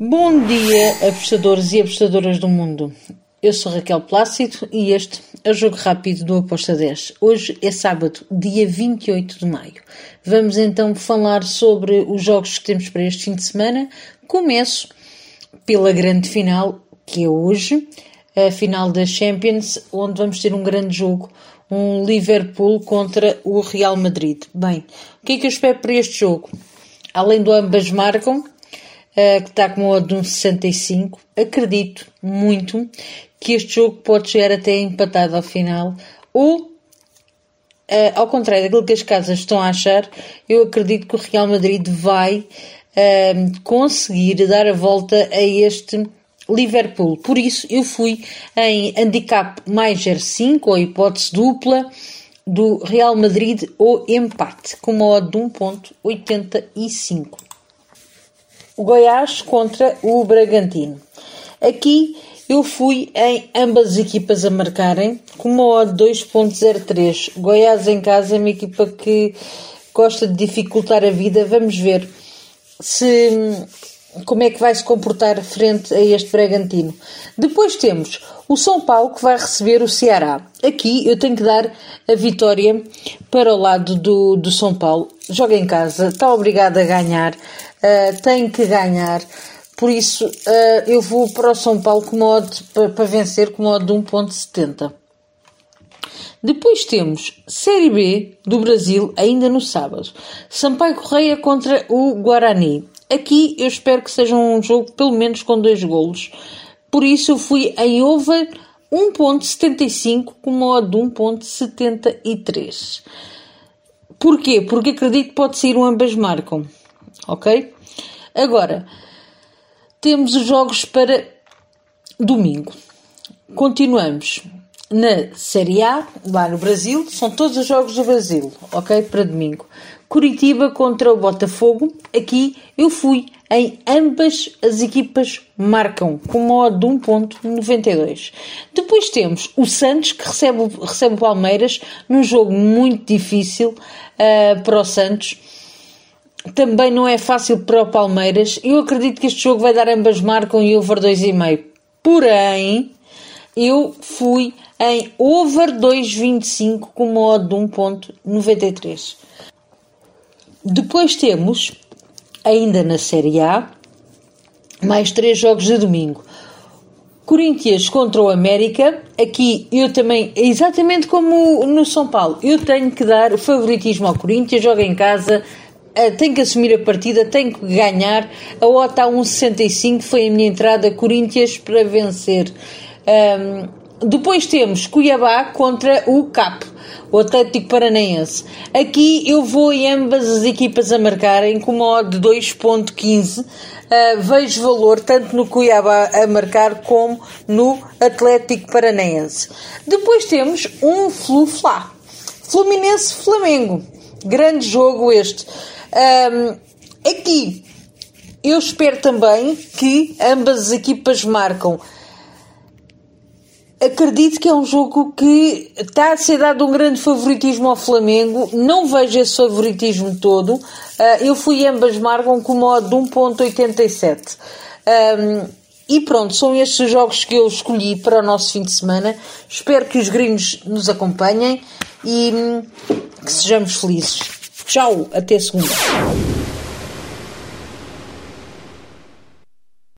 Bom dia, apostadores e apostadoras do mundo. Eu sou Raquel Plácido e este é o Jogo Rápido do Aposta 10. Hoje é sábado, dia 28 de maio. Vamos então falar sobre os jogos que temos para este fim de semana. Começo pela grande final, que é hoje, a final da Champions, onde vamos ter um grande jogo, um Liverpool contra o Real Madrid. Bem, o que é que eu espero para este jogo? Além do ambas marcam, que está com odd de um 65. Acredito muito que este jogo pode chegar até empatado ao final, ou uh, ao contrário daquilo que as casas estão a achar, eu acredito que o Real Madrid vai uh, conseguir dar a volta a este Liverpool. Por isso, eu fui em handicap mais 0,5 ou hipótese dupla do Real Madrid ou empate, com uma odd de 1.85 o Goiás contra o Bragantino. Aqui eu fui em ambas as equipas a marcarem com uma odd 2.03. Goiás em casa é uma equipa que gosta de dificultar a vida. Vamos ver se como é que vai se comportar frente a este Bragantino. Depois temos o São Paulo que vai receber o Ceará. Aqui eu tenho que dar a vitória para o lado do, do São Paulo. Joga em casa, está obrigado a ganhar, uh, tem que ganhar. Por isso uh, eu vou para o São Paulo com modo para, vencer com modo de 1.70. Depois temos Série B do Brasil, ainda no sábado. Sampaio Correia contra o Guarani. Aqui eu espero que seja um jogo pelo menos com dois golos. Por isso eu fui em over 1.75 com uma de 1.73. Porquê? Porque acredito que pode ser um ambas marcam. Ok? Agora, temos os jogos para domingo. Continuamos na Série A, lá no Brasil, são todos os jogos do Brasil, ok? Para domingo. Curitiba contra o Botafogo. Aqui eu fui em ambas as equipas marcam com uma odd de 1.92. Depois temos o Santos que recebe, recebe o Palmeiras num jogo muito difícil uh, para o Santos. Também não é fácil para o Palmeiras. Eu acredito que este jogo vai dar ambas marcam e over 2,5. Porém, eu fui em over 2,25 com uma de 1.93. Depois temos, ainda na Série A, mais três jogos de domingo. Corinthians contra o América. Aqui eu também, exatamente como no São Paulo, eu tenho que dar o favoritismo ao Corinthians, joga em casa, tem que assumir a partida, tem que ganhar. A OTA 1,65 foi a minha entrada, Corinthians para vencer. Um, depois temos Cuiabá contra o CAP o Atlético Paranaense. Aqui eu vou em ambas as equipas a marcarem com uma odd de 2.15. Uh, ah, vejo valor tanto no Cuiabá a marcar como no Atlético Paranaense. Depois temos um Flu-Flá. Fluminense-Flamengo. Grande jogo este. Um, aqui eu espero também que ambas as equipas marcam acredito que é um jogo que está a ser dado um grande favoritismo ao Flamengo. Não vejo esse favoritismo todo. Uh, eu fui ambas marcam com modo de 1.87. Um, e pronto, são estes os jogos que eu escolhi para o nosso fim de semana. Espero que os gringos nos acompanhem e hum, que sejamos felizes. Tchau, até segunda.